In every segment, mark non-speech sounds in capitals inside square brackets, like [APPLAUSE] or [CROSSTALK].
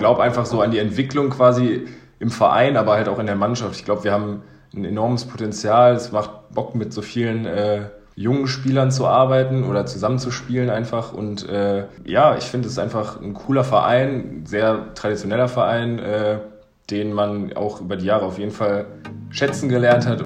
glaube einfach so an die Entwicklung quasi im Verein, aber halt auch in der Mannschaft. Ich glaube, wir haben ein enormes Potenzial. Es macht Bock, mit so vielen äh, jungen Spielern zu arbeiten oder zusammenzuspielen einfach. Und äh, ja, ich finde es einfach ein cooler Verein, sehr traditioneller Verein, äh, den man auch über die Jahre auf jeden Fall schätzen gelernt hat.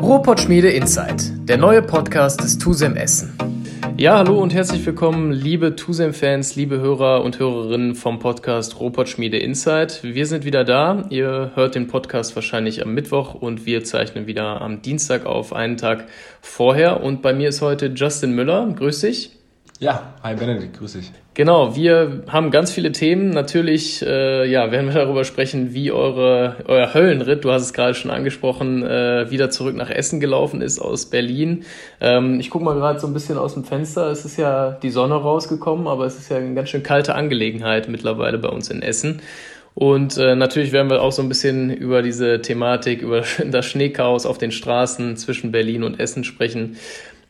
Ruhrpott Schmiede Insight, der neue Podcast des TUSEM Essen. Ja, hallo und herzlich willkommen, liebe TUSEM-Fans, liebe Hörer und Hörerinnen vom Podcast Robot Schmiede Insight. Wir sind wieder da. Ihr hört den Podcast wahrscheinlich am Mittwoch und wir zeichnen wieder am Dienstag auf, einen Tag vorher. Und bei mir ist heute Justin Müller. Grüß dich. Ja, hi Benedikt, grüß dich. Genau, wir haben ganz viele Themen. Natürlich, äh, ja, werden wir darüber sprechen, wie eure, euer Höllenritt, du hast es gerade schon angesprochen, äh, wieder zurück nach Essen gelaufen ist aus Berlin. Ähm, ich gucke mal gerade so ein bisschen aus dem Fenster. Es ist ja die Sonne rausgekommen, aber es ist ja eine ganz schön kalte Angelegenheit mittlerweile bei uns in Essen. Und äh, natürlich werden wir auch so ein bisschen über diese Thematik, über [LAUGHS] das Schneechaos auf den Straßen zwischen Berlin und Essen sprechen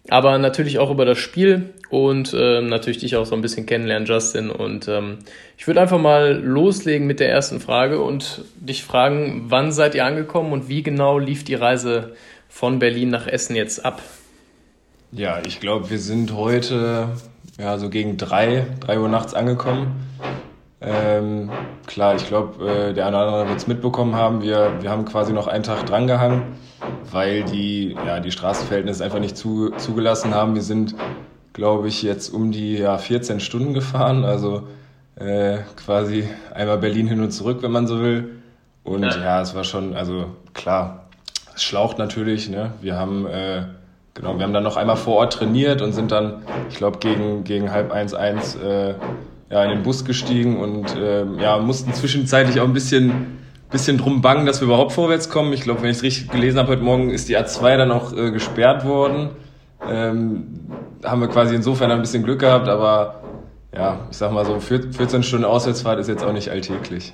aber natürlich auch über das Spiel und äh, natürlich dich auch so ein bisschen kennenlernen, Justin. Und ähm, ich würde einfach mal loslegen mit der ersten Frage und dich fragen, wann seid ihr angekommen und wie genau lief die Reise von Berlin nach Essen jetzt ab? Ja, ich glaube, wir sind heute ja so gegen drei, drei Uhr nachts angekommen. Ähm, klar, ich glaube, äh, der eine oder andere wird es mitbekommen haben. Wir, wir haben quasi noch einen Tag drangehangen, weil die, ja, die Straßenverhältnisse einfach nicht zu, zugelassen haben. Wir sind, glaube ich, jetzt um die ja, 14 Stunden gefahren, also äh, quasi einmal Berlin hin und zurück, wenn man so will. Und ja, ja es war schon, also klar, es schlaucht natürlich. Ne? Wir haben äh, genau, wir haben dann noch einmal vor Ort trainiert und sind dann, ich glaube, gegen, gegen halb eins eins äh, ja, in den Bus gestiegen und äh, ja, mussten zwischenzeitlich auch ein bisschen, bisschen drum bangen, dass wir überhaupt vorwärts kommen. Ich glaube, wenn ich es richtig gelesen habe, heute Morgen ist die A2 dann auch äh, gesperrt worden. Ähm, haben wir quasi insofern ein bisschen Glück gehabt, aber ja, ich sag mal so, 14 Stunden Auswärtsfahrt ist jetzt auch nicht alltäglich.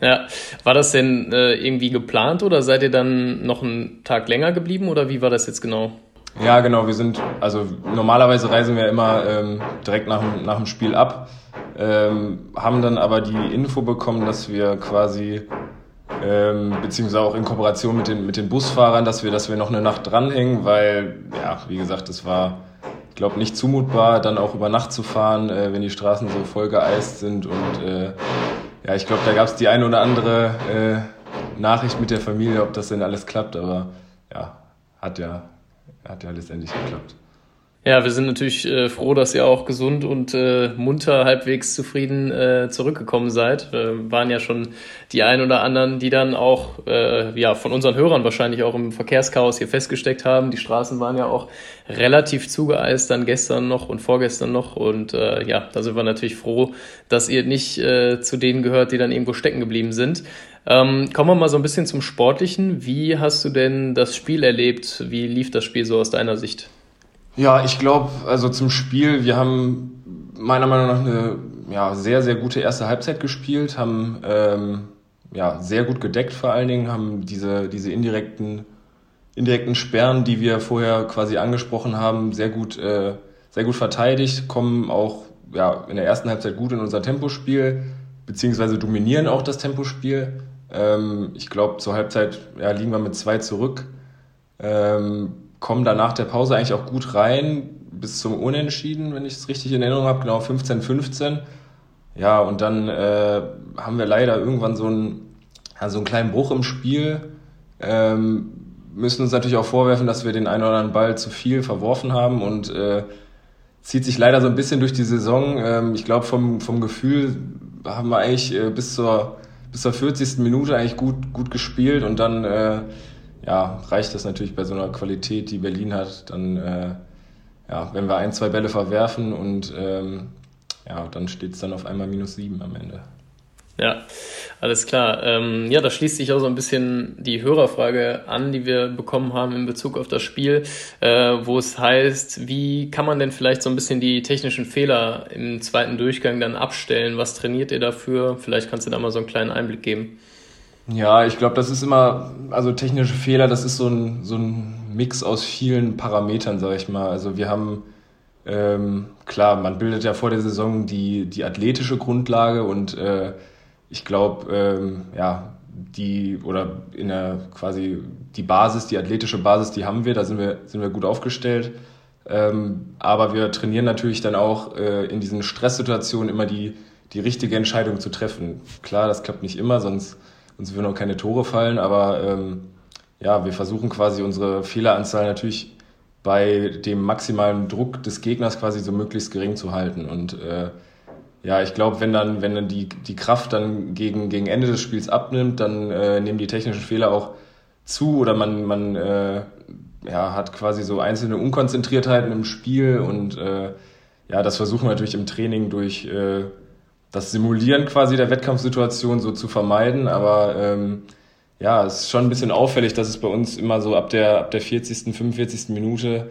Ja, war das denn äh, irgendwie geplant oder seid ihr dann noch einen Tag länger geblieben oder wie war das jetzt genau? Ja, genau, wir sind, also normalerweise reisen wir immer ähm, direkt nach, nach dem Spiel ab ähm, haben dann aber die Info bekommen, dass wir quasi, ähm, beziehungsweise auch in Kooperation mit den, mit den Busfahrern, dass wir, dass wir noch eine Nacht dranhängen, weil, ja, wie gesagt, es war, ich glaube, nicht zumutbar, dann auch über Nacht zu fahren, äh, wenn die Straßen so voll geeist sind und äh, ja, ich glaube, da gab es die eine oder andere äh, Nachricht mit der Familie, ob das denn alles klappt, aber ja, hat ja, hat ja letztendlich geklappt. Ja, wir sind natürlich äh, froh, dass ihr auch gesund und äh, munter, halbwegs zufrieden äh, zurückgekommen seid. Waren ja schon die ein oder anderen, die dann auch äh, ja von unseren Hörern wahrscheinlich auch im Verkehrschaos hier festgesteckt haben. Die Straßen waren ja auch relativ zugeeist dann gestern noch und vorgestern noch. Und äh, ja, da sind wir natürlich froh, dass ihr nicht äh, zu denen gehört, die dann irgendwo stecken geblieben sind. Ähm, kommen wir mal so ein bisschen zum Sportlichen. Wie hast du denn das Spiel erlebt? Wie lief das Spiel so aus deiner Sicht? Ja, ich glaube, also zum Spiel, wir haben meiner Meinung nach eine ja, sehr, sehr gute erste Halbzeit gespielt, haben ähm, ja, sehr gut gedeckt vor allen Dingen, haben diese, diese indirekten, indirekten Sperren, die wir vorher quasi angesprochen haben, sehr gut, äh, sehr gut verteidigt, kommen auch ja, in der ersten Halbzeit gut in unser Tempospiel, beziehungsweise dominieren auch das Tempospiel. Ähm, ich glaube, zur Halbzeit ja, liegen wir mit zwei zurück. Ähm, kommen dann nach der Pause eigentlich auch gut rein, bis zum Unentschieden, wenn ich es richtig in Erinnerung habe, genau 15-15. Ja, und dann äh, haben wir leider irgendwann so einen, ja, einen kleinen Bruch im Spiel. Ähm, müssen uns natürlich auch vorwerfen, dass wir den einen oder anderen Ball zu viel verworfen haben und äh, zieht sich leider so ein bisschen durch die Saison. Ähm, ich glaube, vom, vom Gefühl haben wir eigentlich äh, bis, zur, bis zur 40. Minute eigentlich gut, gut gespielt und dann äh, ja, reicht das natürlich bei so einer Qualität, die Berlin hat, dann, äh, ja, wenn wir ein, zwei Bälle verwerfen und ähm, ja, dann steht es dann auf einmal minus sieben am Ende. Ja, alles klar. Ähm, ja, da schließt sich auch so ein bisschen die Hörerfrage an, die wir bekommen haben in Bezug auf das Spiel, äh, wo es heißt, wie kann man denn vielleicht so ein bisschen die technischen Fehler im zweiten Durchgang dann abstellen? Was trainiert ihr dafür? Vielleicht kannst du da mal so einen kleinen Einblick geben. Ja, ich glaube, das ist immer, also technische Fehler, das ist so ein, so ein Mix aus vielen Parametern, sag ich mal. Also wir haben ähm, klar, man bildet ja vor der Saison die, die athletische Grundlage und äh, ich glaube, ähm, ja, die oder in der quasi die Basis, die athletische Basis, die haben wir, da sind wir, sind wir gut aufgestellt. Ähm, aber wir trainieren natürlich dann auch äh, in diesen Stresssituationen immer die, die richtige Entscheidung zu treffen. Klar, das klappt nicht immer, sonst, sonst würden auch keine Tore fallen, aber ähm, ja, wir versuchen quasi unsere Fehleranzahl natürlich bei dem maximalen Druck des Gegners quasi so möglichst gering zu halten. Und äh, ja, ich glaube, wenn dann, wenn dann die, die Kraft dann gegen, gegen Ende des Spiels abnimmt, dann äh, nehmen die technischen Fehler auch zu oder man, man äh, ja, hat quasi so einzelne Unkonzentriertheiten im Spiel und äh, ja, das versuchen wir natürlich im Training durch äh, das Simulieren quasi der Wettkampfsituation so zu vermeiden, aber ähm, ja, es ist schon ein bisschen auffällig, dass es bei uns immer so ab der, ab der 40., 45. Minute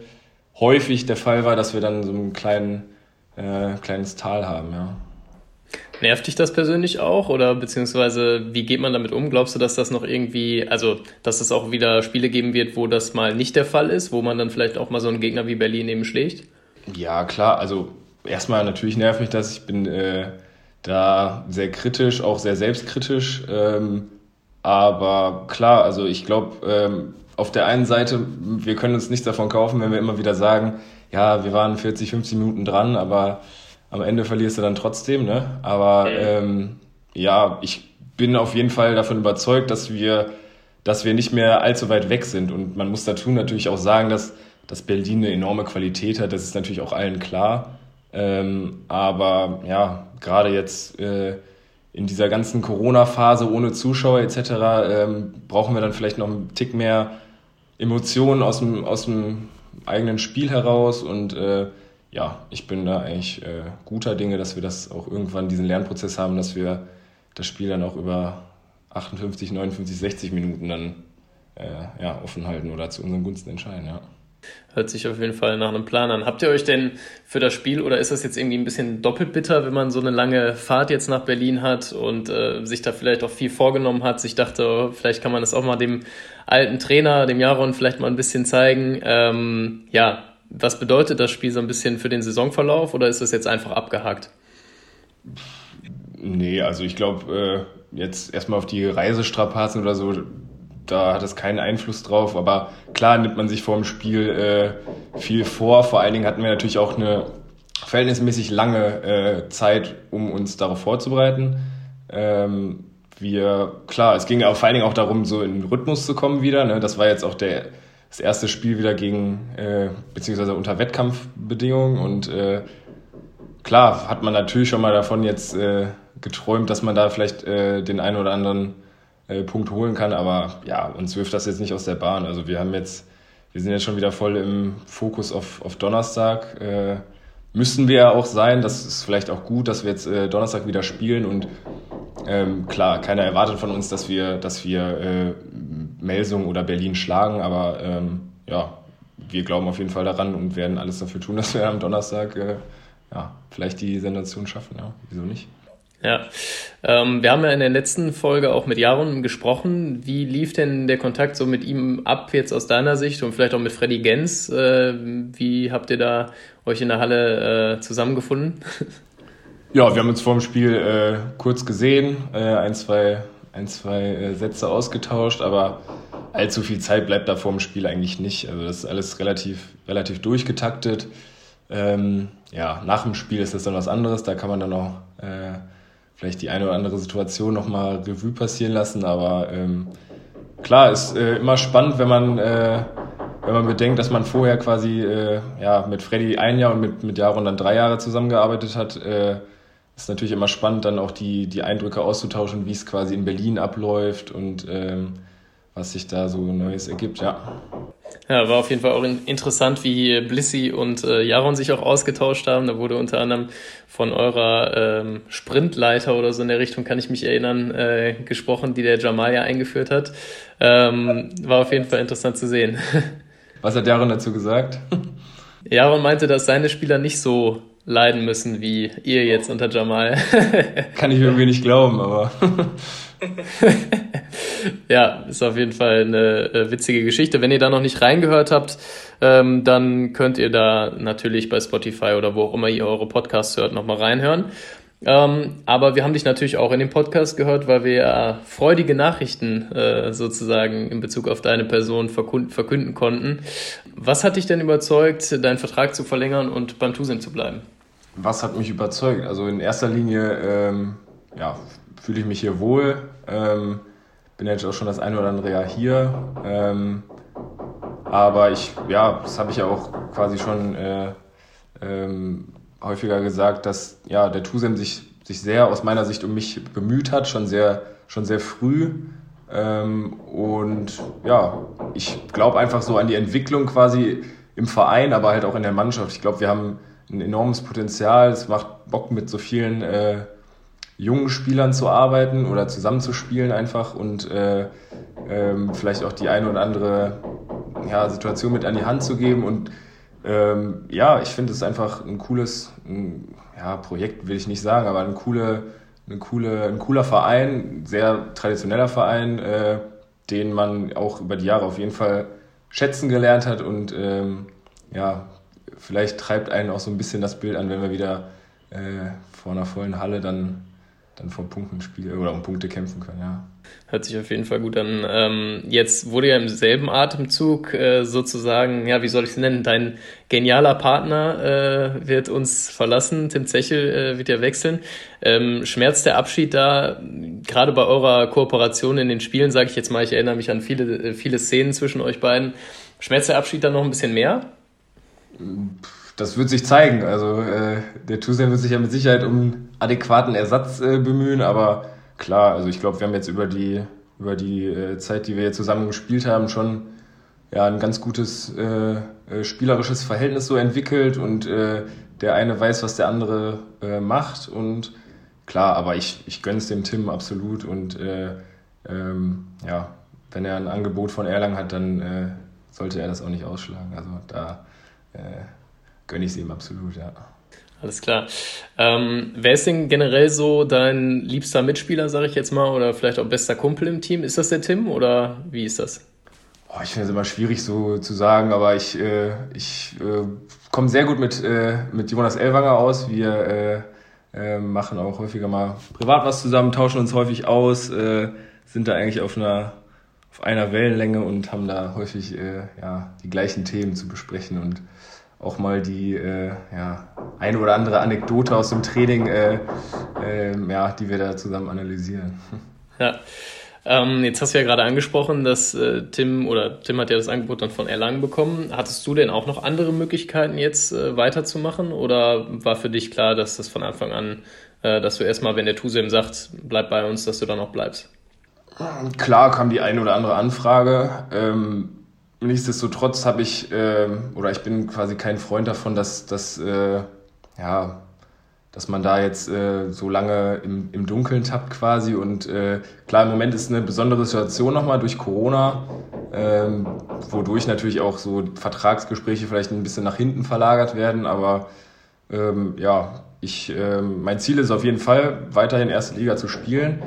häufig der Fall war, dass wir dann so ein kleinen, äh, kleines Tal haben, ja. Nervt dich das persönlich auch oder beziehungsweise wie geht man damit um? Glaubst du, dass das noch irgendwie, also dass es auch wieder Spiele geben wird, wo das mal nicht der Fall ist, wo man dann vielleicht auch mal so einen Gegner wie Berlin eben schlägt? Ja, klar. Also erstmal natürlich nervt mich das. Ich bin äh, da sehr kritisch, auch sehr selbstkritisch. Ähm, aber klar, also ich glaube, ähm, auf der einen Seite, wir können uns nichts davon kaufen, wenn wir immer wieder sagen, ja, wir waren 40, 50 Minuten dran, aber am Ende verlierst du dann trotzdem, ne? Aber ähm, ja, ich bin auf jeden Fall davon überzeugt, dass wir, dass wir nicht mehr allzu weit weg sind. Und man muss dazu natürlich auch sagen, dass, dass Berlin eine enorme Qualität hat. Das ist natürlich auch allen klar. Ähm, aber ja, gerade jetzt äh, in dieser ganzen Corona-Phase ohne Zuschauer etc. Ähm, brauchen wir dann vielleicht noch einen Tick mehr Emotionen aus dem, aus dem eigenen Spiel heraus und äh, ja, ich bin da eigentlich äh, guter Dinge, dass wir das auch irgendwann diesen Lernprozess haben, dass wir das Spiel dann auch über 58, 59, 60 Minuten dann äh, ja, offen halten oder zu unseren Gunsten entscheiden, ja. Hört sich auf jeden Fall nach einem Plan an. Habt ihr euch denn für das Spiel oder ist das jetzt irgendwie ein bisschen doppelt bitter, wenn man so eine lange Fahrt jetzt nach Berlin hat und äh, sich da vielleicht auch viel vorgenommen hat? Ich dachte, oh, vielleicht kann man das auch mal dem alten Trainer, dem Jaron, vielleicht mal ein bisschen zeigen. Ähm, ja, was bedeutet das Spiel so ein bisschen für den Saisonverlauf oder ist das jetzt einfach abgehakt? Nee, also ich glaube, äh, jetzt erstmal auf die Reisestrapazen oder so, da hat es keinen Einfluss drauf. Aber klar nimmt man sich vor dem Spiel äh, viel vor. Vor allen Dingen hatten wir natürlich auch eine verhältnismäßig lange äh, Zeit, um uns darauf vorzubereiten. Ähm, wir, klar, es ging vor allen Dingen auch darum, so in den Rhythmus zu kommen wieder. Ne? Das war jetzt auch der das erste Spiel wieder gegen, äh, beziehungsweise unter Wettkampfbedingungen. Und äh, klar hat man natürlich schon mal davon jetzt äh, geträumt, dass man da vielleicht äh, den einen oder anderen äh, Punkt holen kann. Aber ja, uns wirft das jetzt nicht aus der Bahn. Also wir haben jetzt, wir sind jetzt schon wieder voll im Fokus auf, auf Donnerstag. Äh, müssen wir ja auch sein. Das ist vielleicht auch gut, dass wir jetzt äh, Donnerstag wieder spielen und ähm, klar, keiner erwartet von uns, dass wir, dass wir äh, Melsung oder Berlin schlagen, aber ähm, ja, wir glauben auf jeden Fall daran und werden alles dafür tun, dass wir am Donnerstag äh, ja, vielleicht die Sensation schaffen. Ja, wieso nicht? Ja, ähm, wir haben ja in der letzten Folge auch mit Jaron gesprochen. Wie lief denn der Kontakt so mit ihm ab jetzt aus deiner Sicht und vielleicht auch mit Freddy Gens? Äh, wie habt ihr da euch in der Halle äh, zusammengefunden? [LAUGHS] Ja, wir haben uns vor dem Spiel äh, kurz gesehen, äh, ein, zwei, ein, zwei äh, Sätze ausgetauscht, aber allzu viel Zeit bleibt da vor dem Spiel eigentlich nicht. Also das ist alles relativ, relativ durchgetaktet. Ähm, ja, nach dem Spiel ist das dann was anderes. Da kann man dann auch äh, vielleicht die eine oder andere Situation nochmal Revue passieren lassen. Aber ähm, klar, ist äh, immer spannend, wenn man, äh, wenn man bedenkt, dass man vorher quasi äh, ja, mit Freddy ein Jahr und mit, mit Jaron dann drei Jahre zusammengearbeitet hat. Äh, ist natürlich immer spannend, dann auch die, die Eindrücke auszutauschen, wie es quasi in Berlin abläuft und ähm, was sich da so Neues ergibt, ja. Ja, war auf jeden Fall auch interessant, wie Blissy und äh, Jaron sich auch ausgetauscht haben. Da wurde unter anderem von eurer ähm, Sprintleiter oder so in der Richtung, kann ich mich erinnern, äh, gesprochen, die der Jamal ja eingeführt hat. Ähm, war auf jeden Fall interessant zu sehen. [LAUGHS] Was hat Jaron dazu gesagt? [LAUGHS] Jaron meinte, dass seine Spieler nicht so leiden müssen wie ihr jetzt unter Jamal. Kann ich irgendwie nicht glauben, aber. [LAUGHS] [LAUGHS] ja, ist auf jeden Fall eine äh, witzige Geschichte. Wenn ihr da noch nicht reingehört habt, ähm, dann könnt ihr da natürlich bei Spotify oder wo auch immer ihr eure Podcasts hört, nochmal reinhören. Ähm, aber wir haben dich natürlich auch in dem Podcast gehört, weil wir ja freudige Nachrichten äh, sozusagen in Bezug auf deine Person verkünden konnten. Was hat dich denn überzeugt, deinen Vertrag zu verlängern und beim Tusem zu bleiben? Was hat mich überzeugt? Also in erster Linie ähm, ja, fühle ich mich hier wohl. Ähm, bin jetzt auch schon das eine oder andere Jahr hier. Ähm, aber ich, ja, das habe ich ja auch quasi schon äh, ähm, häufiger gesagt, dass ja, der Tusem sich, sich sehr aus meiner Sicht um mich bemüht hat, schon sehr, schon sehr früh. Ähm, und ja, ich glaube einfach so an die Entwicklung quasi im Verein, aber halt auch in der Mannschaft. Ich glaube, wir haben ein enormes Potenzial. Es macht Bock, mit so vielen äh, jungen Spielern zu arbeiten oder zusammenzuspielen einfach und äh, ähm, vielleicht auch die eine oder andere ja, Situation mit an die Hand zu geben. Und ähm, ja, ich finde es einfach ein cooles ein, ja, Projekt, will ich nicht sagen, aber eine coole, eine coole, ein cooler Verein, sehr traditioneller Verein, äh, den man auch über die Jahre auf jeden Fall schätzen gelernt hat und ähm, ja, vielleicht treibt einen auch so ein bisschen das Bild an, wenn wir wieder äh, vor einer vollen Halle dann dann vor Punkten spielen oder um Punkte kämpfen können, ja. Hört sich auf jeden Fall gut an. Ähm, jetzt wurde ja im selben Atemzug äh, sozusagen, ja, wie soll ich es nennen, dein genialer Partner äh, wird uns verlassen, Tim Zechel äh, wird ja wechseln. Ähm, schmerzt der Abschied da, gerade bei eurer Kooperation in den Spielen, sage ich jetzt mal, ich erinnere mich an viele, äh, viele Szenen zwischen euch beiden. Schmerzt der Abschied dann noch ein bisschen mehr? Das wird sich zeigen. Also äh, der Tusen wird sich ja mit Sicherheit um adäquaten Ersatz äh, bemühen, aber klar, also ich glaube, wir haben jetzt über die, über die äh, Zeit, die wir jetzt zusammen gespielt haben, schon ja, ein ganz gutes äh, äh, spielerisches Verhältnis so entwickelt und äh, der eine weiß, was der andere äh, macht und klar, aber ich, ich gönn's dem Tim absolut und äh, ähm, ja, wenn er ein Angebot von Erlangen hat, dann äh, sollte er das auch nicht ausschlagen. Also da äh, gönne ich es ihm absolut, ja. Alles klar. Ähm, wer ist denn generell so dein liebster Mitspieler, sage ich jetzt mal, oder vielleicht auch bester Kumpel im Team? Ist das der Tim oder wie ist das? Oh, ich finde es immer schwierig so zu sagen, aber ich, äh, ich äh, komme sehr gut mit, äh, mit Jonas Elwanger aus. Wir äh, äh, machen auch häufiger mal privat was zusammen, tauschen uns häufig aus, äh, sind da eigentlich auf einer, auf einer Wellenlänge und haben da häufig ja, die gleichen Themen zu besprechen und auch mal die äh, ja, eine oder andere Anekdote aus dem Training, äh, äh, ja, die wir da zusammen analysieren. Ja. Ähm, jetzt hast du ja gerade angesprochen, dass äh, Tim oder Tim hat ja das Angebot dann von Erlangen bekommen. Hattest du denn auch noch andere Möglichkeiten jetzt äh, weiterzumachen oder war für dich klar, dass das von Anfang an, äh, dass du erstmal, wenn der Tusem sagt, bleib bei uns, dass du dann auch bleibst? Klar kam die eine oder andere Anfrage. Ähm, nichtsdestotrotz habe ich, äh, oder ich bin quasi kein Freund davon, dass, dass, äh, ja, dass man da jetzt äh, so lange im, im Dunkeln tappt quasi. Und äh, klar, im Moment ist eine besondere Situation nochmal durch Corona, ähm, wodurch natürlich auch so Vertragsgespräche vielleicht ein bisschen nach hinten verlagert werden. Aber ähm, ja, ich, äh, mein Ziel ist auf jeden Fall, weiterhin erste Liga zu spielen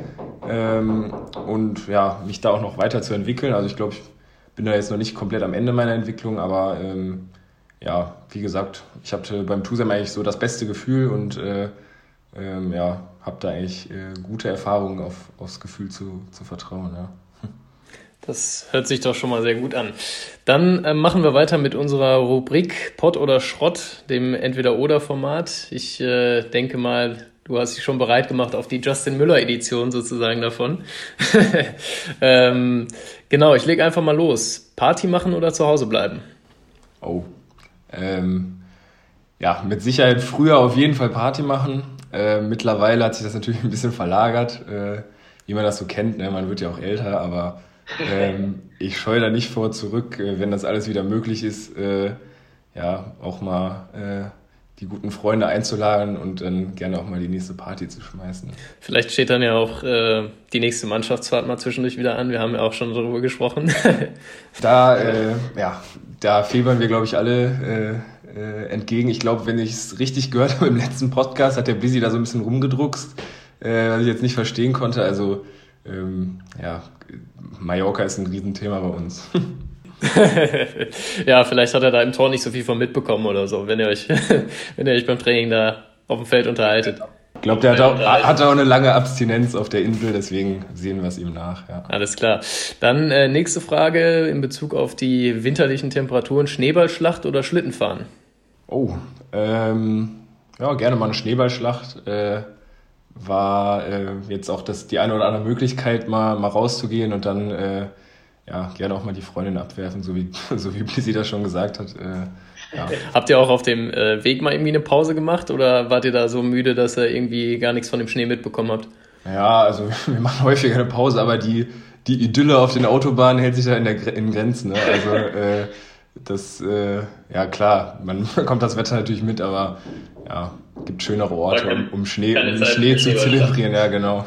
ähm, und ja, mich da auch noch weiterzuentwickeln. Also ich glaube, ich bin da jetzt noch nicht komplett am Ende meiner Entwicklung, aber ähm, ja, wie gesagt, ich hatte beim Tusem eigentlich so das beste Gefühl und äh, ähm, ja, habe da eigentlich äh, gute Erfahrungen auf, aufs Gefühl zu, zu vertrauen. Ja. Das hört sich doch schon mal sehr gut an. Dann äh, machen wir weiter mit unserer Rubrik Pott oder Schrott, dem Entweder-Oder-Format. Ich äh, denke mal, Du hast dich schon bereit gemacht auf die Justin Müller-Edition sozusagen davon. [LAUGHS] ähm, genau, ich lege einfach mal los. Party machen oder zu Hause bleiben? Oh. Ähm, ja, mit Sicherheit früher auf jeden Fall Party machen. Äh, mittlerweile hat sich das natürlich [LAUGHS] ein bisschen verlagert, äh, wie man das so kennt. Ne? Man wird ja auch älter, aber ähm, [LAUGHS] ich scheue da nicht vor zurück, äh, wenn das alles wieder möglich ist, äh, ja, auch mal äh, die guten Freunde einzuladen und dann gerne auch mal die nächste Party zu schmeißen. Vielleicht steht dann ja auch äh, die nächste Mannschaftsfahrt mal zwischendurch wieder an. Wir haben ja auch schon darüber gesprochen. [LAUGHS] da, äh, ja, da febern wir, glaube ich, alle äh, entgegen. Ich glaube, wenn ich es richtig gehört [LAUGHS] habe im letzten Podcast, hat der Blizzy da so ein bisschen rumgedruckst, äh, was ich jetzt nicht verstehen konnte. Also ähm, ja, Mallorca ist ein Riesenthema bei uns. [LAUGHS] [LAUGHS] ja, vielleicht hat er da im Tor nicht so viel von mitbekommen oder so, wenn ihr euch, [LAUGHS] wenn ihr euch beim Training da auf dem Feld unterhaltet. Ich glaube, der hat auch, hat auch eine lange Abstinenz auf der Insel, deswegen sehen wir es ihm nach. Ja. Alles klar. Dann äh, nächste Frage in Bezug auf die winterlichen Temperaturen: Schneeballschlacht oder Schlittenfahren? Oh, ähm, ja, gerne mal eine Schneeballschlacht. Äh, war äh, jetzt auch das, die eine oder andere Möglichkeit, mal, mal rauszugehen und dann äh, ja, gerne auch mal die Freundin abwerfen, so wie, [LAUGHS] so wie Blizzy das schon gesagt hat. Äh, ja. Habt ihr auch auf dem äh, Weg mal irgendwie eine Pause gemacht oder wart ihr da so müde, dass ihr irgendwie gar nichts von dem Schnee mitbekommen habt? Ja, also [LAUGHS] wir machen häufiger eine Pause, aber die, die Idylle auf den Autobahnen hält sich da in, der, in Grenzen. Ne? Also [LAUGHS] äh, das, äh, ja klar, man bekommt das Wetter natürlich mit, aber ja, gibt schönere Orte, um, um Schnee, um Schnee zu zelebrieren, ja genau.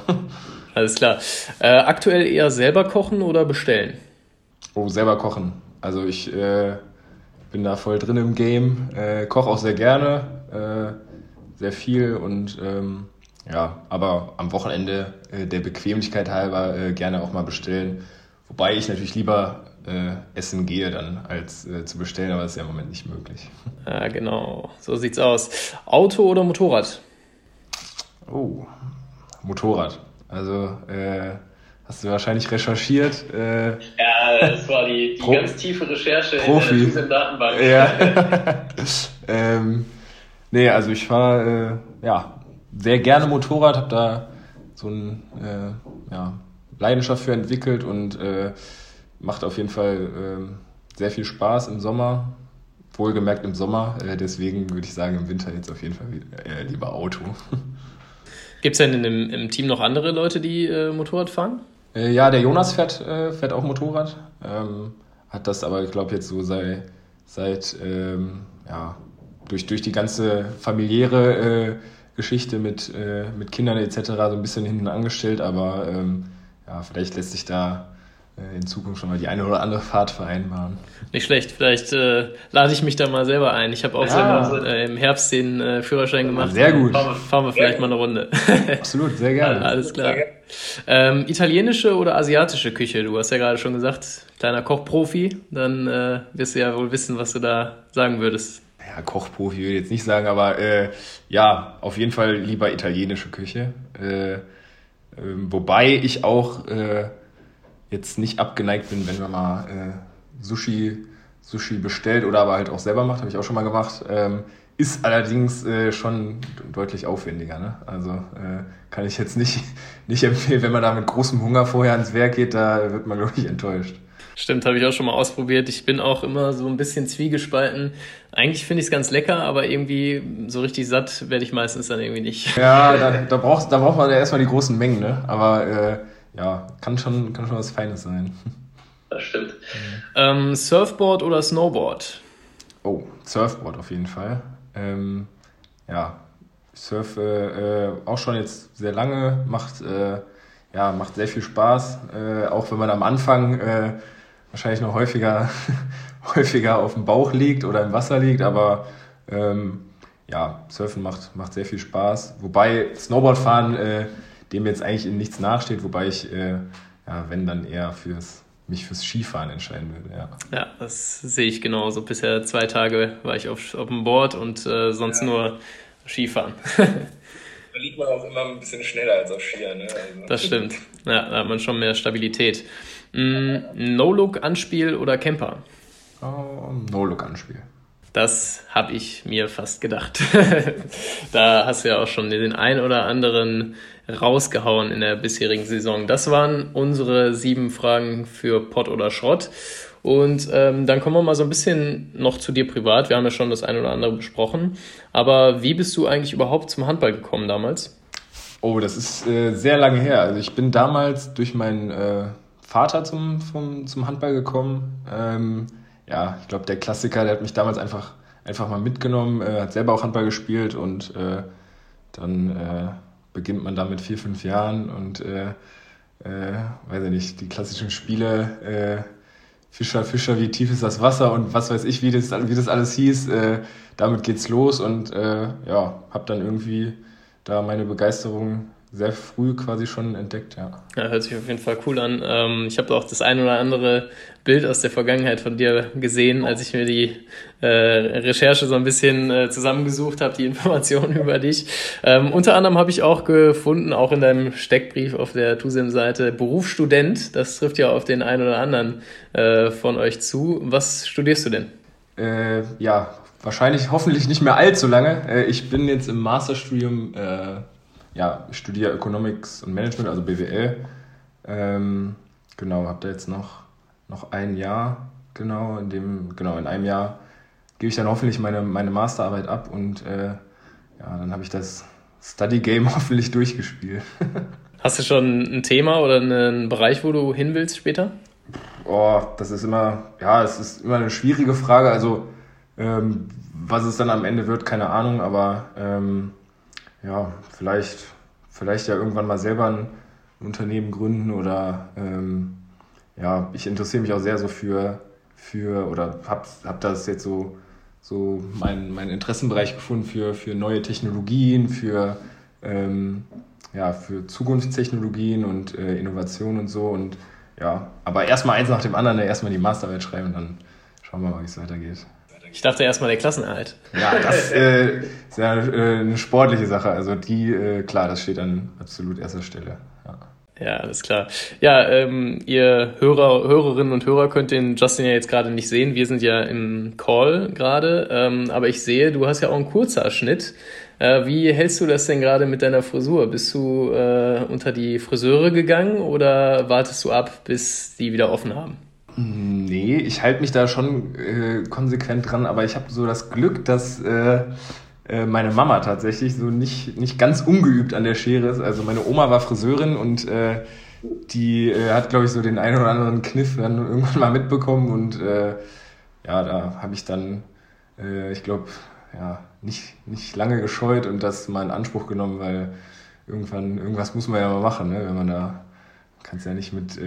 Alles klar. Äh, aktuell eher selber kochen oder bestellen? Oh, selber kochen. Also ich äh, bin da voll drin im Game, äh, koche auch sehr gerne, äh, sehr viel und ähm, ja, aber am Wochenende äh, der Bequemlichkeit halber äh, gerne auch mal bestellen. Wobei ich natürlich lieber äh, essen gehe dann, als zu bestellen, aber das ist ja im Moment nicht möglich. [LAUGHS] Ja, genau. So sieht's aus. Auto oder Motorrad? Oh, Motorrad. Also äh, hast du wahrscheinlich recherchiert. Äh, ja, das war die, die ganz tiefe Recherche Profi. in der Datenbank. Ja. [LAUGHS] ähm, nee, also ich fahre äh, ja, sehr gerne Motorrad, habe da so eine äh, ja, Leidenschaft für entwickelt und äh, macht auf jeden Fall äh, sehr viel Spaß im Sommer. Wohlgemerkt im Sommer, äh, deswegen würde ich sagen, im Winter jetzt auf jeden Fall äh, lieber Auto. [LAUGHS] Gibt es denn in dem, im Team noch andere Leute, die äh, Motorrad fahren? Äh, ja, der Jonas fährt, äh, fährt auch Motorrad. Ähm, hat das aber, ich glaube, jetzt so sei, seit, ähm, ja, durch, durch die ganze familiäre äh, Geschichte mit, mit Kindern etc. so ein bisschen hinten angestellt, aber ähm, ja, vielleicht lässt sich da äh, in Zukunft schon mal die eine oder andere Fahrt vereinbaren. Nicht schlecht, vielleicht äh, lade ich mich da mal selber ein. Ich habe auch ja. selber äh, im Herbst den äh, Führerschein gemacht. Sehr gut. Fahren, fahren wir vielleicht mal eine Runde. [LAUGHS] Absolut, sehr gerne. [LAUGHS] Alles klar. Ähm, italienische oder asiatische Küche? Du hast ja gerade schon gesagt, kleiner Kochprofi. Dann äh, wirst du ja wohl wissen, was du da sagen würdest. Ja, Kochprofi würde ich jetzt nicht sagen, aber äh, ja, auf jeden Fall lieber italienische Küche. Äh, ähm, wobei ich auch äh, jetzt nicht abgeneigt bin, wenn man mal äh, Sushi, Sushi bestellt oder aber halt auch selber macht, habe ich auch schon mal gemacht. Ähm, ist allerdings äh, schon deutlich aufwendiger. Ne? Also äh, kann ich jetzt nicht, [LAUGHS] nicht empfehlen, wenn man da mit großem Hunger vorher ans Werk geht, da wird man, glaube ich, enttäuscht. Stimmt, habe ich auch schon mal ausprobiert. Ich bin auch immer so ein bisschen zwiegespalten. Eigentlich finde ich es ganz lecker, aber irgendwie so richtig satt werde ich meistens dann irgendwie nicht. Ja, da, da, braucht, da braucht man ja erstmal die großen Mengen, ne? Aber äh, ja, kann schon, kann schon was Feines sein. Das stimmt. Mhm. Ähm, Surfboard oder Snowboard? Oh, Surfboard auf jeden Fall. Ähm, ja, ich surfe äh, auch schon jetzt sehr lange, macht, äh, ja, macht sehr viel Spaß, äh, auch wenn man am Anfang äh, wahrscheinlich noch häufiger, [LAUGHS] häufiger auf dem Bauch liegt oder im Wasser liegt, aber ähm, ja, Surfen macht, macht sehr viel Spaß. Wobei Snowboardfahren äh, dem jetzt eigentlich in nichts nachsteht, wobei ich, äh, ja, wenn dann eher fürs mich fürs Skifahren entscheiden würde, ja. Ja, das sehe ich genauso. Bisher zwei Tage war ich auf, auf dem Board und äh, sonst ja. nur Skifahren. [LAUGHS] da liegt man auch immer ein bisschen schneller als auf Skier, ne? Also. Das stimmt. Ja, da hat man schon mehr Stabilität. Mm, No-Look-Anspiel oder Camper? Oh, No-Look-Anspiel. Das habe ich mir fast gedacht. [LAUGHS] da hast du ja auch schon den ein oder anderen rausgehauen in der bisherigen Saison. Das waren unsere sieben Fragen für Pott oder Schrott. Und ähm, dann kommen wir mal so ein bisschen noch zu dir privat. Wir haben ja schon das eine oder andere besprochen. Aber wie bist du eigentlich überhaupt zum Handball gekommen damals? Oh, das ist äh, sehr lange her. Also ich bin damals durch meinen äh, Vater zum, vom, zum Handball gekommen. Ähm, ja, ich glaube, der Klassiker, der hat mich damals einfach, einfach mal mitgenommen, äh, hat selber auch Handball gespielt und äh, dann äh, beginnt man da mit vier, fünf Jahren und äh, äh, weiß ich nicht, die klassischen Spiele, äh, Fischer, Fischer, wie tief ist das Wasser und was weiß ich, wie das, wie das alles hieß. Damit geht's los und ja, habe dann irgendwie da meine Begeisterung sehr früh quasi schon entdeckt, ja. Ja, hört sich auf jeden Fall cool an. Ähm, ich habe auch das ein oder andere Bild aus der Vergangenheit von dir gesehen, als ich mir die äh, Recherche so ein bisschen äh, zusammengesucht habe, die [LAUGHS] Informationen über dich. Ähm, unter anderem habe ich auch gefunden, auch in deinem Steckbrief auf der TUSEM-Seite, Berufsstudent. Das trifft ja auf den einen oder anderen äh, von euch zu. Was studierst du denn? Äh, ja, wahrscheinlich hoffentlich nicht mehr allzu lange. Äh, ich bin jetzt im Masterstudium äh, ja, ich studiere Economics und Management, also BWL. Ähm, genau, habe da jetzt noch, noch ein Jahr, genau, in dem, genau, in einem Jahr gebe ich dann hoffentlich meine, meine Masterarbeit ab und äh, ja, dann habe ich das Study Game [LAUGHS] hoffentlich durchgespielt. [LAUGHS] Hast du schon ein Thema oder einen Bereich, wo du hin willst später? Oh, das ist immer, ja, es ist immer eine schwierige Frage. Also, ähm, was es dann am Ende wird, keine Ahnung, aber ähm, ja, vielleicht, vielleicht ja irgendwann mal selber ein Unternehmen gründen oder ähm, ja, ich interessiere mich auch sehr so für, für oder habe hab das jetzt so, so meinen mein Interessenbereich gefunden für, für neue Technologien, für, ähm, ja, für Zukunftstechnologien und äh, Innovation und so und ja, aber erstmal eins nach dem anderen, erstmal die Masterarbeit schreiben und dann schauen wir mal, wie es weitergeht. Ich dachte erstmal der Klassenerhalt. Ja, das [LAUGHS] äh, ist ja äh, eine sportliche Sache. Also die, äh, klar, das steht an absolut erster Stelle. Ja. Ja, alles klar. Ja, ähm, ihr Hörer, Hörerinnen und Hörer könnt den Justin ja jetzt gerade nicht sehen. Wir sind ja im Call gerade. Ähm, aber ich sehe, du hast ja auch einen kurzer Schnitt. Äh, wie hältst du das denn gerade mit deiner Frisur? Bist du äh, unter die Friseure gegangen oder wartest du ab, bis die wieder offen haben? Nee, ich halte mich da schon äh, konsequent dran, aber ich habe so das Glück, dass äh, äh, meine Mama tatsächlich so nicht, nicht ganz ungeübt an der Schere ist. Also meine Oma war Friseurin und äh, die äh, hat, glaube ich, so den einen oder anderen Kniff dann irgendwann mal mitbekommen und äh, ja, da habe ich dann, ich glaube, ja, nicht, nicht lange gescheut und das mal in Anspruch genommen, weil irgendwann, irgendwas muss man ja mal machen, ne? wenn man da, kannst ja nicht mit...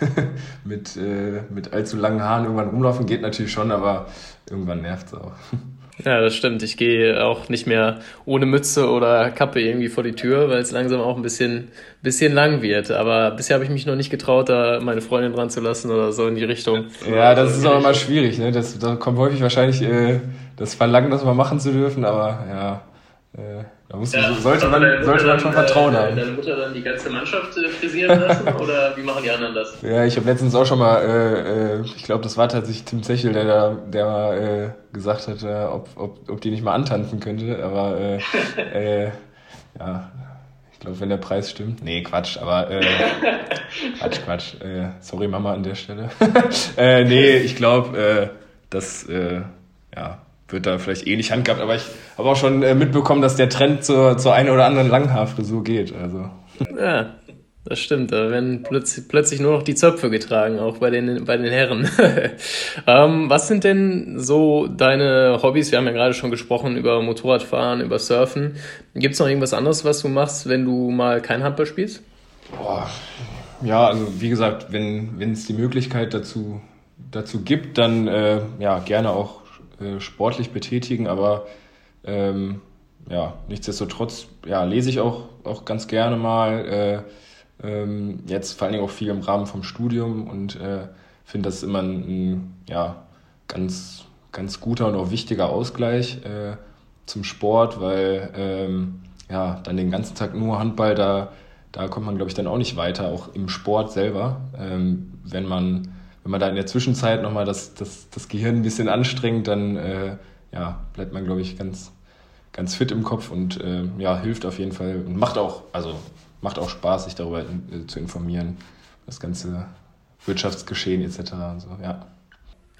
[LAUGHS] Mit, äh, mit allzu langen Haaren irgendwann rumlaufen geht natürlich schon, aber irgendwann nervt es auch. [LAUGHS] Ja, das stimmt. Ich gehe auch nicht mehr ohne Mütze oder Kappe irgendwie vor die Tür, weil es langsam auch ein bisschen, bisschen lang wird. Aber bisher habe ich mich noch nicht getraut, da meine Freundin dran zu lassen oder so in die Richtung. Ja, das ist auch immer schwierig. Ne? Das, da kommt häufig wahrscheinlich äh, das Verlangen, das mal machen zu dürfen, aber ja. Äh, da muss, ja, sollte man, sollte man schon Vertrauen äh, haben. Deine Mutter dann die ganze Mannschaft äh, frisieren lassen [LAUGHS] oder wie machen die anderen das? Ja, ich habe letztens auch schon mal, äh, äh ich glaube, das war tatsächlich Tim Zechel, der da, der mal äh, gesagt hat, ob, ob, ob die nicht mal antanzen könnte. Aber [LAUGHS] ja, ich glaube, wenn der Preis stimmt. Nee, Quatsch, aber [LAUGHS] Quatsch, Quatsch. Sorry, Mama an der Stelle. nee, ich glaube, das äh, ja wird da vielleicht eh nicht handgehabt, aber ich habe auch schon äh, mitbekommen, dass der Trend zur, zur einen oder anderen Langhaarfrisur geht. Also. Ja, das stimmt. Da werden plötzlich, plötzlich nur noch die Zöpfe getragen, auch bei den, bei den Herren. [LAUGHS] ähm, was sind denn so deine Hobbys? Wir haben ja gerade schon gesprochen über Motorradfahren, über Surfen. Gibt es noch irgendwas anderes, was du machst, wenn du mal kein Handball spielst? Boah. Ja, also wie gesagt, wenn es die Möglichkeit dazu, dazu gibt, dann äh, ja gerne auch äh, sportlich betätigen, aber ähm, ja, nichtsdestotrotz ja, lese ich auch, auch ganz gerne mal. Äh, ähm, jetzt vor allen Dingen auch viel im Rahmen vom Studium und äh, finde das immer ein, ein, ja, ganz, ganz guter und auch wichtiger Ausgleich äh, zum Sport, weil ähm, ja, dann den ganzen Tag nur Handball, da, da kommt man, glaube ich, dann auch nicht weiter, auch im Sport selber. Ähm, wenn man wenn man da in der Zwischenzeit nochmal das, das, das Gehirn ein bisschen anstrengt, dann äh, ja, bleibt man, glaube ich, ganz, ganz fit im Kopf und äh, ja, hilft auf jeden Fall und macht auch, also macht auch Spaß, sich darüber in, äh, zu informieren, das ganze Wirtschaftsgeschehen etc. Und so, ja.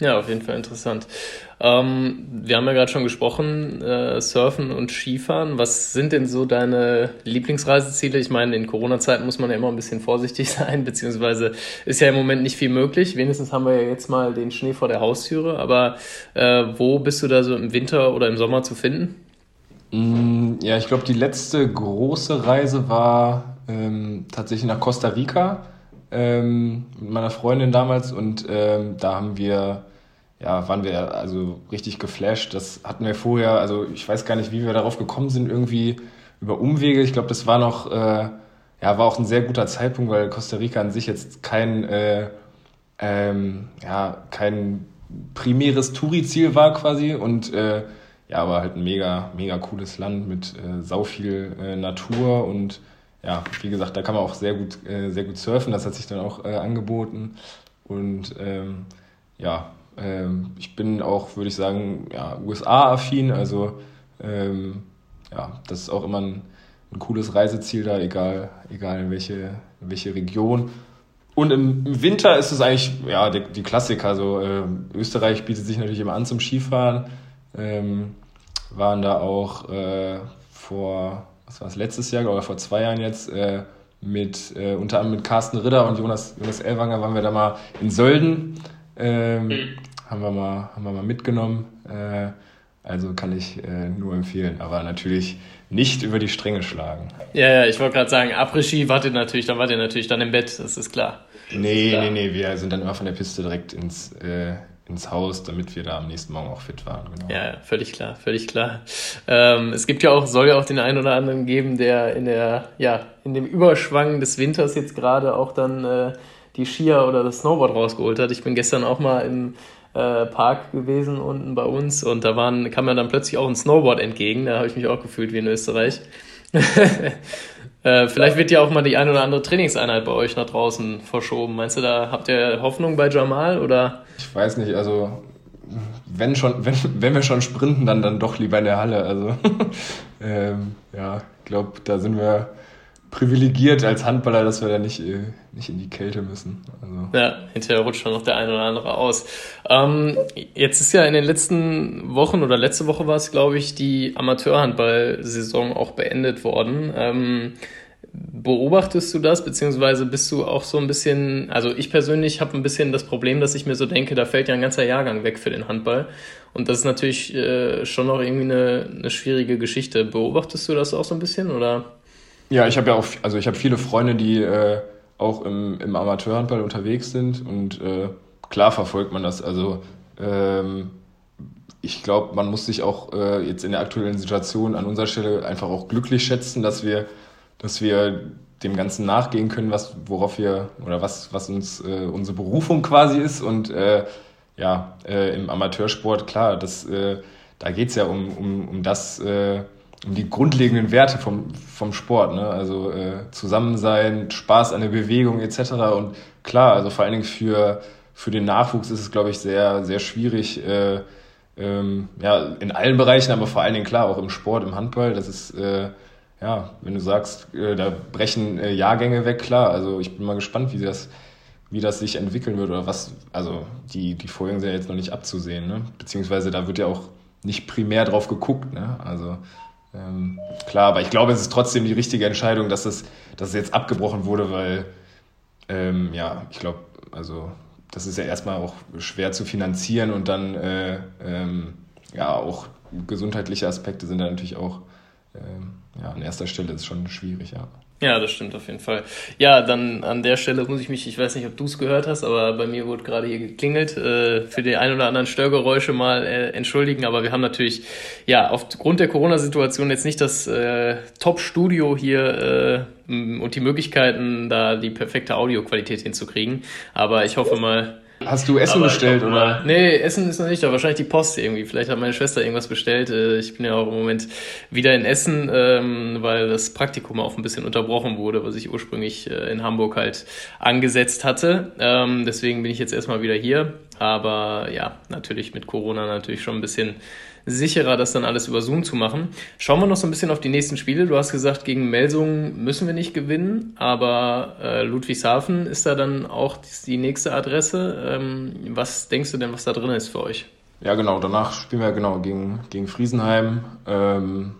Ja, auf jeden Fall interessant. Ähm, wir haben ja gerade schon gesprochen, äh, Surfen und Skifahren. Was sind denn so deine Lieblingsreiseziele? Ich meine, in Corona-Zeiten muss man ja immer ein bisschen vorsichtig [LAUGHS] sein, beziehungsweise ist ja im Moment nicht viel möglich. Wenigstens haben wir ja jetzt mal den Schnee vor der Haustüre. Aber äh, wo bist du da so im Winter oder im Sommer zu finden? Mm, ja, ich glaube, die letzte große Reise war ähm, tatsächlich nach Costa Rica ähm, mit meiner Freundin damals und ähm, da haben wir, ja, waren wir also richtig geflasht. Das hatten wir vorher, also ich weiß gar nicht, wie wir darauf gekommen sind, irgendwie über Umwege. Ich glaube, das war noch, äh, ja, war auch ein sehr guter Zeitpunkt, weil Costa Rica an sich jetzt kein, äh, ähm, ja, kein primäres Touri-Ziel war quasi und äh, ja, aber halt ein mega, mega cooles Land mit äh, sau viel äh, Natur und ja, wie gesagt, da kann man auch sehr gut, äh, sehr gut surfen. Das hat sich dann auch äh, angeboten. Und ähm, ja, ähm, ich bin auch, würde ich sagen, ja, USA-affin. Also ähm, ja, das ist auch immer ein, ein cooles Reiseziel da, egal, egal in welche, in welche Region. Und im, Winter ist es eigentlich ja, die, die Klassiker. Also, äh, Österreich bietet sich natürlich immer an zum Skifahren. Ähm, waren da auch äh, vor was war es, letztes Jahr oder vor zwei Jahren jetzt, äh, mit äh, unter anderem mit Carsten Ritter und Jonas, Jonas Elwanger waren wir da mal in Sölden. Ähm, mhm. Haben, wir mal, haben wir mal mitgenommen. Äh, also kann ich äh, nur empfehlen, aber natürlich nicht über die Stränge schlagen. Ja, ja, ich wollte gerade sagen, Après-Ski wartet natürlich, dann wart ihr natürlich dann im Bett, das ist klar. Nee, klar. nee, nee, wir sind dann immer von der Piste direkt ins, äh, ins Haus, damit wir da am nächsten Morgen auch fit waren. Genau. Ja, völlig klar, völlig klar. Ähm, es gibt ja auch, soll ja auch den einen oder anderen geben, der in der, ja, in dem Überschwang des Winters jetzt gerade auch dann äh, die Skier oder das Snowboard rausgeholt hat. Ich bin gestern auch mal im äh, Park gewesen unten bei uns und da waren, kam mir dann plötzlich auch ein Snowboard entgegen. Da habe ich mich auch gefühlt wie in Österreich. [LAUGHS] Äh, vielleicht wird ja auch mal die eine oder andere Trainingseinheit bei euch nach draußen verschoben. Meinst du, da habt ihr Hoffnung bei Jamal oder? Ich weiß nicht, also wenn schon, wenn, wenn wir schon sprinten, dann dann doch lieber in der Halle. Also [LAUGHS] ähm, ja, ich glaube, da sind wir privilegiert als Handballer, dass wir da nicht, äh, nicht in die Kälte müssen. Also. Ja, hinterher rutscht schon noch der eine oder andere aus. Ähm, jetzt ist ja in den letzten Wochen oder letzte Woche war es, glaube ich, die Amateurhandball-Saison auch beendet worden. Ähm, beobachtest du das, beziehungsweise bist du auch so ein bisschen, also ich persönlich habe ein bisschen das Problem, dass ich mir so denke, da fällt ja ein ganzer Jahrgang weg für den Handball. Und das ist natürlich äh, schon noch irgendwie eine, eine schwierige Geschichte. Beobachtest du das auch so ein bisschen oder? Ja, ich habe ja auch, also ich habe viele Freunde, die äh, auch im, im Amateurhandball unterwegs sind und äh, klar verfolgt man das. Also ähm, ich glaube, man muss sich auch äh, jetzt in der aktuellen Situation an unserer Stelle einfach auch glücklich schätzen, dass wir, dass wir dem Ganzen nachgehen können, was, worauf wir oder was, was uns äh, unsere Berufung quasi ist. Und äh, ja, äh, im Amateursport, klar, das, äh, da geht's ja um, um, um das, äh, um die grundlegenden Werte vom, vom Sport, ne? Also äh, Zusammensein, Spaß an der Bewegung etc. Und klar, also vor allen Dingen für, für den Nachwuchs ist es, glaube ich, sehr, sehr schwierig, äh, ähm, ja, in allen Bereichen, aber vor allen Dingen klar, auch im Sport, im Handball, das ist, äh, ja, wenn du sagst, äh, da brechen äh, Jahrgänge weg, klar. Also ich bin mal gespannt, wie das, wie das sich entwickeln wird oder was, also die, die Folgen sind ja jetzt noch nicht abzusehen, ne? Beziehungsweise da wird ja auch nicht primär drauf geguckt, ne? Also ähm, klar, aber ich glaube, es ist trotzdem die richtige Entscheidung, dass es, dass es jetzt abgebrochen wurde, weil, ähm, ja, ich glaube, also das ist ja erstmal auch schwer zu finanzieren und dann, äh, ähm, ja, auch gesundheitliche Aspekte sind da natürlich auch ähm, ja, an erster Stelle ist schon schwierig, ja. Ja, das stimmt auf jeden Fall. Ja, dann an der Stelle muss ich mich, ich weiß nicht, ob du es gehört hast, aber bei mir wurde gerade hier geklingelt, äh, für die ein oder anderen Störgeräusche mal äh, entschuldigen, aber wir haben natürlich, ja, aufgrund der Corona-Situation jetzt nicht das äh, Top-Studio hier äh, und die Möglichkeiten, da die perfekte Audioqualität hinzukriegen, aber ich hoffe mal, Hast du Essen Aber bestellt, oder? Nee, Essen ist noch nicht da. Wahrscheinlich die Post irgendwie. Vielleicht hat meine Schwester irgendwas bestellt. Äh, ich bin ja auch im Moment wieder in Essen, ähm, weil das Praktikum auch ein bisschen unterbrochen wurde, was ich ursprünglich äh, in Hamburg halt angesetzt hatte. Ähm, deswegen bin ich jetzt erstmal wieder hier. Aber ja, natürlich mit Corona natürlich schon ein bisschen sicherer, das dann alles über Zoom zu machen. Schauen wir noch so ein bisschen auf die nächsten Spiele. Du hast gesagt, gegen Melsungen müssen wir nicht gewinnen, aber äh, Ludwigshafen ist da dann auch die nächste Adresse. Ähm, was denkst du denn, was da drin ist für euch? Ja, genau. Danach spielen wir genau gegen, gegen Friesenheim. Ähm,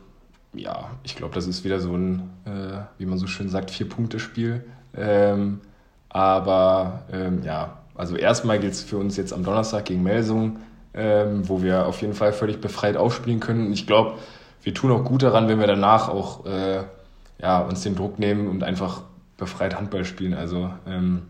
ja, ich glaube, das ist wieder so ein, äh, wie man so schön sagt, Vier-Punkte-Spiel. Ähm, aber ähm, ja, also erstmal geht es für uns jetzt am Donnerstag gegen Melsungen ähm, wo wir auf jeden Fall völlig befreit aufspielen können. Ich glaube, wir tun auch gut daran, wenn wir danach auch äh, ja, uns den Druck nehmen und einfach befreit Handball spielen. Also ähm,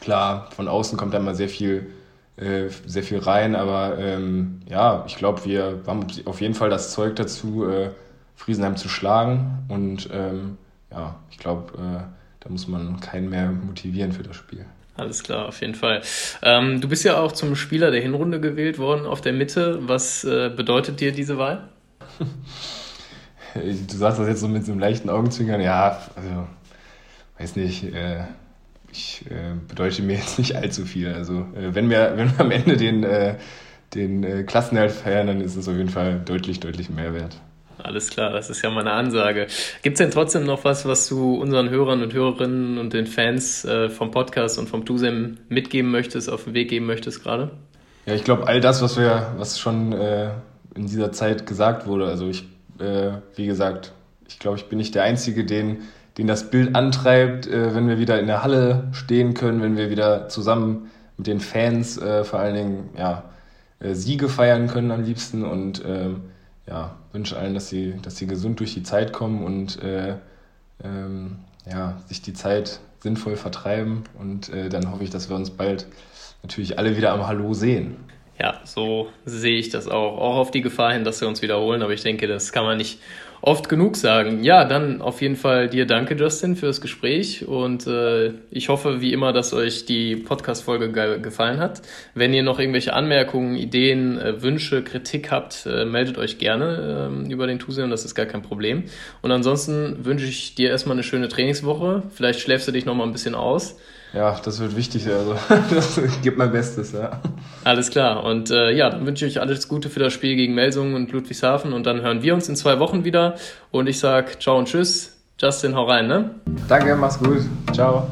klar, von außen kommt da immer sehr viel, äh, sehr viel rein, aber ähm, ja, ich glaube, wir haben auf jeden Fall das Zeug dazu, äh, Friesenheim zu schlagen und ähm, ja, ich glaube, äh, da muss man keinen mehr motivieren für das Spiel. Alles klar, auf jeden Fall. Ähm, du bist ja auch zum Spieler der Hinrunde gewählt worden auf der Mitte. Was äh, bedeutet dir diese Wahl? [LAUGHS] du sagst das jetzt so mit so einem leichten Augenzwinkern. Ja, also, weiß nicht. Äh, ich äh, bedeutet mir jetzt nicht allzu viel. Also, äh, wenn, wir, wenn wir am Ende den, äh, den äh, Klassenerhalt feiern, dann ist es auf jeden Fall deutlich, deutlich mehr wert. Alles klar, das ist ja meine Ansage. Gibt es denn trotzdem noch was, was du unseren Hörern und Hörerinnen und den Fans äh, vom Podcast und vom TUSEM mitgeben möchtest, auf den Weg geben möchtest gerade? Ja, ich glaube, all das, was wir, was schon äh, in dieser Zeit gesagt wurde, also ich, äh, wie gesagt, ich glaube, ich bin nicht der Einzige, den, den das Bild antreibt, äh, wenn wir wieder in der Halle stehen können, wenn wir wieder zusammen mit den Fans äh, vor allen Dingen ja, äh, Siege feiern können am liebsten und ähm, ja, wünsche allen, dass sie, dass sie gesund durch die Zeit kommen und äh, ähm, ja, sich die Zeit sinnvoll vertreiben. Und äh, dann hoffe ich, dass wir uns bald natürlich alle wieder am Hallo sehen. Ja, so sehe ich das auch. Auch auf die Gefahr hin, dass wir uns wiederholen. Aber ich denke, das kann man nicht oft genug sagen. Ja, dann auf jeden Fall dir danke, Justin, für das Gespräch und äh, ich hoffe wie immer, dass euch die Podcast-Folge ge gefallen hat. Wenn ihr noch irgendwelche Anmerkungen, Ideen, äh, Wünsche, Kritik habt, äh, meldet euch gerne ähm, über den und das ist gar kein Problem. Und ansonsten wünsche ich dir erstmal eine schöne Trainingswoche. Vielleicht schläfst du dich noch mal ein bisschen aus. Ja, das wird wichtig. Also, [LAUGHS] das gibt mein Bestes, ja. Alles klar. Und äh, ja, dann wünsche ich euch alles Gute für das Spiel gegen Melsungen und Ludwigshafen. Und dann hören wir uns in zwei Wochen wieder. Und ich sage ciao und tschüss. Justin, hau rein, ne? Danke, mach's gut. Ciao.